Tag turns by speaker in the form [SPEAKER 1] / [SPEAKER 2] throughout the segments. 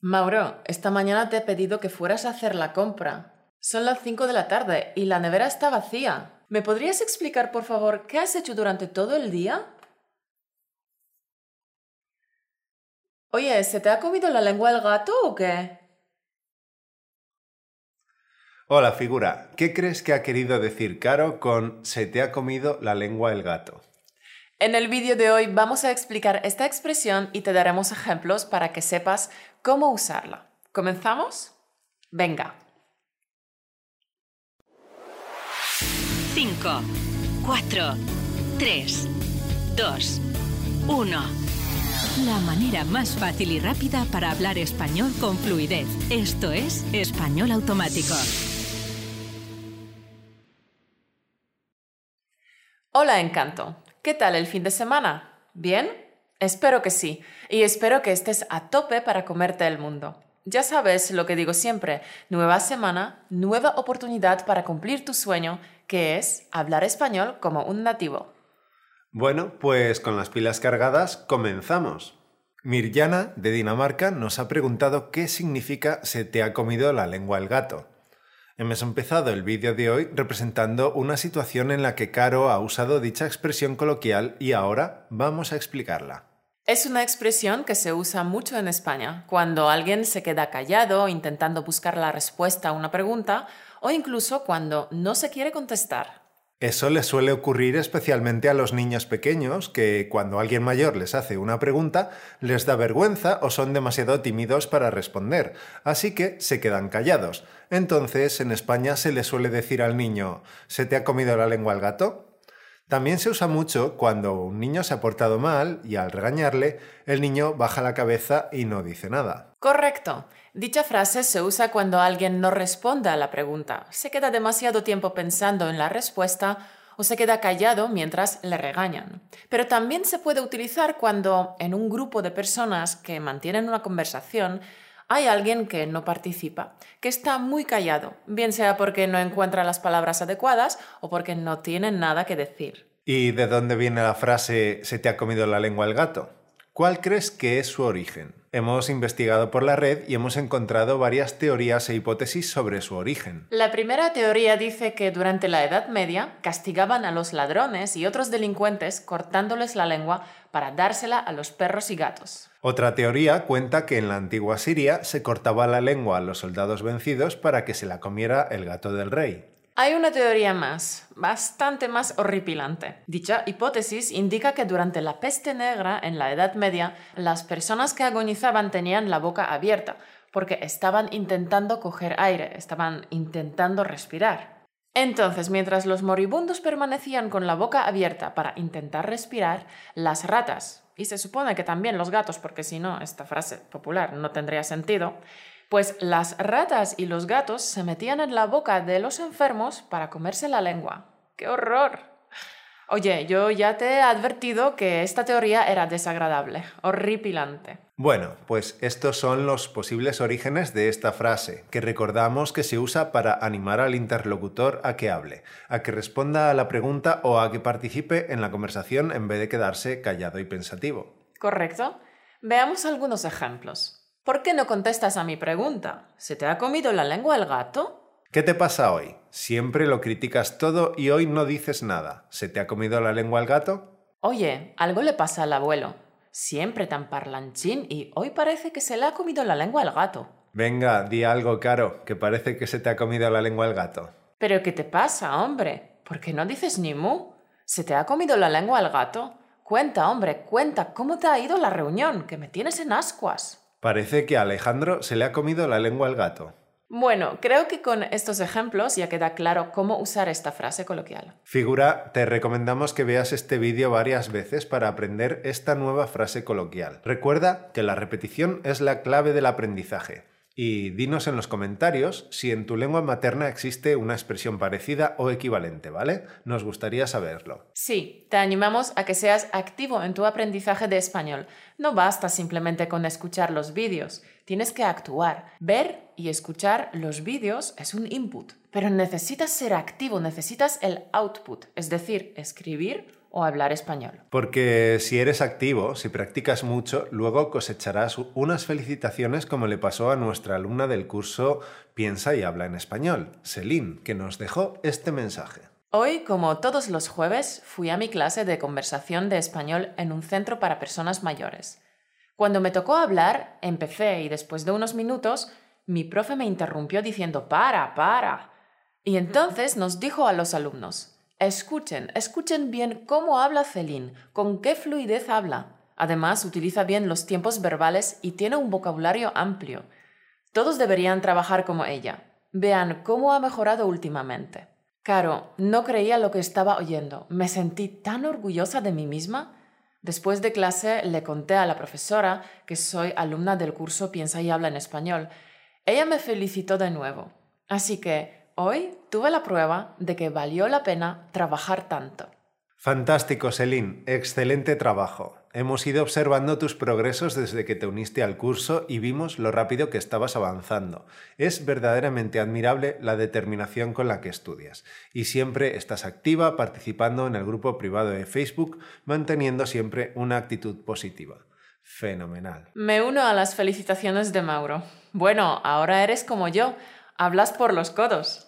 [SPEAKER 1] Mauro, esta mañana te he pedido que fueras a hacer la compra. Son las 5 de la tarde y la nevera está vacía. ¿Me podrías explicar, por favor, qué has hecho durante todo el día? Oye, ¿se te ha comido la lengua el gato o qué?
[SPEAKER 2] Hola, figura. ¿Qué crees que ha querido decir Caro con se te ha comido la lengua el gato?
[SPEAKER 1] En el vídeo de hoy vamos a explicar esta expresión y te daremos ejemplos para que sepas cómo usarla. ¿Comenzamos? Venga.
[SPEAKER 3] 5, 4, 3, 2, 1. La manera más fácil y rápida para hablar español con fluidez. Esto es Español Automático.
[SPEAKER 1] Hola, Encanto. ¿Qué tal el fin de semana? ¿Bien? Espero que sí. Y espero que estés a tope para comerte el mundo. Ya sabes lo que digo siempre, nueva semana, nueva oportunidad para cumplir tu sueño, que es hablar español como un nativo.
[SPEAKER 2] Bueno, pues con las pilas cargadas, comenzamos. Mirjana, de Dinamarca, nos ha preguntado qué significa se te ha comido la lengua el gato. Hemos empezado el vídeo de hoy representando una situación en la que Caro ha usado dicha expresión coloquial y ahora vamos a explicarla.
[SPEAKER 1] Es una expresión que se usa mucho en España, cuando alguien se queda callado intentando buscar la respuesta a una pregunta o incluso cuando no se quiere contestar.
[SPEAKER 2] Eso le suele ocurrir especialmente a los niños pequeños que cuando alguien mayor les hace una pregunta les da vergüenza o son demasiado tímidos para responder, así que se quedan callados. Entonces en España se le suele decir al niño ¿se te ha comido la lengua el gato? También se usa mucho cuando un niño se ha portado mal y al regañarle el niño baja la cabeza y no dice nada.
[SPEAKER 1] Correcto. Dicha frase se usa cuando alguien no responde a la pregunta, se queda demasiado tiempo pensando en la respuesta o se queda callado mientras le regañan. Pero también se puede utilizar cuando en un grupo de personas que mantienen una conversación hay alguien que no participa, que está muy callado, bien sea porque no encuentra las palabras adecuadas o porque no tiene nada que decir.
[SPEAKER 2] ¿Y de dónde viene la frase se te ha comido la lengua el gato? ¿Cuál crees que es su origen? Hemos investigado por la red y hemos encontrado varias teorías e hipótesis sobre su origen.
[SPEAKER 1] La primera teoría dice que durante la Edad Media castigaban a los ladrones y otros delincuentes cortándoles la lengua para dársela a los perros y gatos.
[SPEAKER 2] Otra teoría cuenta que en la antigua Siria se cortaba la lengua a los soldados vencidos para que se la comiera el gato del rey.
[SPEAKER 1] Hay una teoría más, bastante más horripilante. Dicha hipótesis indica que durante la peste negra en la Edad Media, las personas que agonizaban tenían la boca abierta, porque estaban intentando coger aire, estaban intentando respirar. Entonces, mientras los moribundos permanecían con la boca abierta para intentar respirar, las ratas, y se supone que también los gatos, porque si no, esta frase popular no tendría sentido, pues las ratas y los gatos se metían en la boca de los enfermos para comerse la lengua. ¡Qué horror! Oye, yo ya te he advertido que esta teoría era desagradable, horripilante.
[SPEAKER 2] Bueno, pues estos son los posibles orígenes de esta frase, que recordamos que se usa para animar al interlocutor a que hable, a que responda a la pregunta o a que participe en la conversación en vez de quedarse callado y pensativo.
[SPEAKER 1] ¿Correcto? Veamos algunos ejemplos. ¿Por qué no contestas a mi pregunta? ¿Se te ha comido la lengua el gato?
[SPEAKER 2] ¿Qué te pasa hoy? Siempre lo criticas todo y hoy no dices nada. ¿Se te ha comido la lengua el gato?
[SPEAKER 1] Oye, algo le pasa al abuelo. Siempre tan parlanchín y hoy parece que se le ha comido la lengua al gato.
[SPEAKER 2] Venga, di algo, Caro, que parece que se te ha comido la lengua el gato.
[SPEAKER 1] ¿Pero qué te pasa, hombre? ¿Por qué no dices ni mu? ¿Se te ha comido la lengua al gato? Cuenta, hombre, cuenta, ¿cómo te ha ido la reunión? Que me tienes en ascuas.
[SPEAKER 2] Parece que a Alejandro se le ha comido la lengua al gato.
[SPEAKER 1] Bueno, creo que con estos ejemplos ya queda claro cómo usar esta frase coloquial.
[SPEAKER 2] Figura, te recomendamos que veas este vídeo varias veces para aprender esta nueva frase coloquial. Recuerda que la repetición es la clave del aprendizaje. Y dinos en los comentarios si en tu lengua materna existe una expresión parecida o equivalente, ¿vale? Nos gustaría saberlo.
[SPEAKER 1] Sí, te animamos a que seas activo en tu aprendizaje de español. No basta simplemente con escuchar los vídeos, tienes que actuar. Ver y escuchar los vídeos es un input, pero necesitas ser activo, necesitas el output, es decir, escribir o hablar español.
[SPEAKER 2] Porque si eres activo, si practicas mucho, luego cosecharás unas felicitaciones como le pasó a nuestra alumna del curso Piensa y habla en español, Celine, que nos dejó este mensaje.
[SPEAKER 1] Hoy, como todos los jueves, fui a mi clase de conversación de español en un centro para personas mayores. Cuando me tocó hablar, empecé y después de unos minutos, mi profe me interrumpió diciendo, para, para. Y entonces nos dijo a los alumnos, escuchen, escuchen bien cómo habla Celine, con qué fluidez habla. Además, utiliza bien los tiempos verbales y tiene un vocabulario amplio. Todos deberían trabajar como ella. Vean cómo ha mejorado últimamente. Caro, no creía lo que estaba oyendo. Me sentí tan orgullosa de mí misma. Después de clase le conté a la profesora que soy alumna del curso Piensa y habla en español. Ella me felicitó de nuevo. Así que hoy tuve la prueba de que valió la pena trabajar tanto.
[SPEAKER 2] Fantástico, Celine. Excelente trabajo. Hemos ido observando tus progresos desde que te uniste al curso y vimos lo rápido que estabas avanzando. Es verdaderamente admirable la determinación con la que estudias. Y siempre estás activa participando en el grupo privado de Facebook, manteniendo siempre una actitud positiva. Fenomenal.
[SPEAKER 1] Me uno a las felicitaciones de Mauro. Bueno, ahora eres como yo. Hablas por los codos.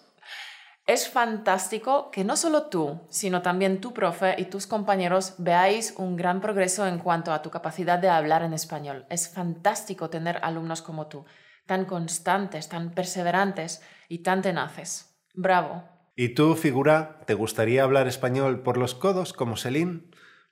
[SPEAKER 1] Es fantástico que no solo tú, sino también tu profe y tus compañeros veáis un gran progreso en cuanto a tu capacidad de hablar en español. Es fantástico tener alumnos como tú, tan constantes, tan perseverantes y tan tenaces. Bravo.
[SPEAKER 2] ¿Y tú, figura, te gustaría hablar español por los codos como Celine?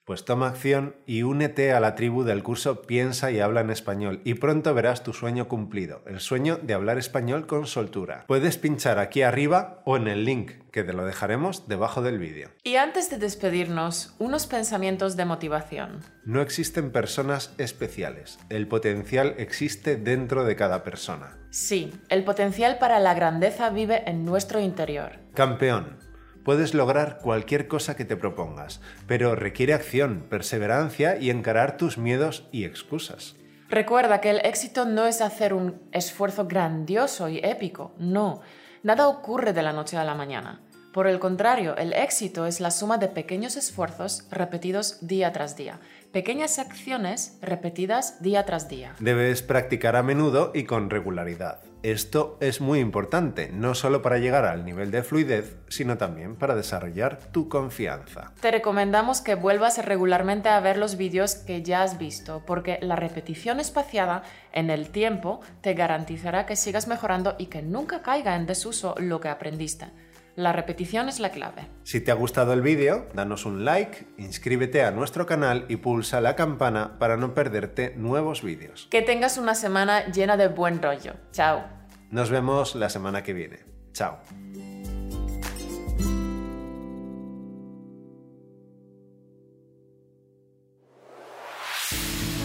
[SPEAKER 2] Pues toma acción y únete a la tribu del curso Piensa y habla en español y pronto verás tu sueño cumplido, el sueño de hablar español con soltura. Puedes pinchar aquí arriba o en el link que te lo dejaremos debajo del vídeo.
[SPEAKER 1] Y antes de despedirnos, unos pensamientos de motivación.
[SPEAKER 2] No existen personas especiales, el potencial existe dentro de cada persona.
[SPEAKER 1] Sí, el potencial para la grandeza vive en nuestro interior.
[SPEAKER 2] Campeón, Puedes lograr cualquier cosa que te propongas, pero requiere acción, perseverancia y encarar tus miedos y excusas.
[SPEAKER 1] Recuerda que el éxito no es hacer un esfuerzo grandioso y épico, no. Nada ocurre de la noche a la mañana. Por el contrario, el éxito es la suma de pequeños esfuerzos repetidos día tras día, pequeñas acciones repetidas día tras día.
[SPEAKER 2] Debes practicar a menudo y con regularidad. Esto es muy importante, no solo para llegar al nivel de fluidez, sino también para desarrollar tu confianza.
[SPEAKER 1] Te recomendamos que vuelvas regularmente a ver los vídeos que ya has visto, porque la repetición espaciada en el tiempo te garantizará que sigas mejorando y que nunca caiga en desuso lo que aprendiste. La repetición es la clave.
[SPEAKER 2] Si te ha gustado el vídeo, danos un like, inscríbete a nuestro canal y pulsa la campana para no perderte nuevos vídeos.
[SPEAKER 1] Que tengas una semana llena de buen rollo. Chao.
[SPEAKER 2] Nos vemos la semana que viene. Chao.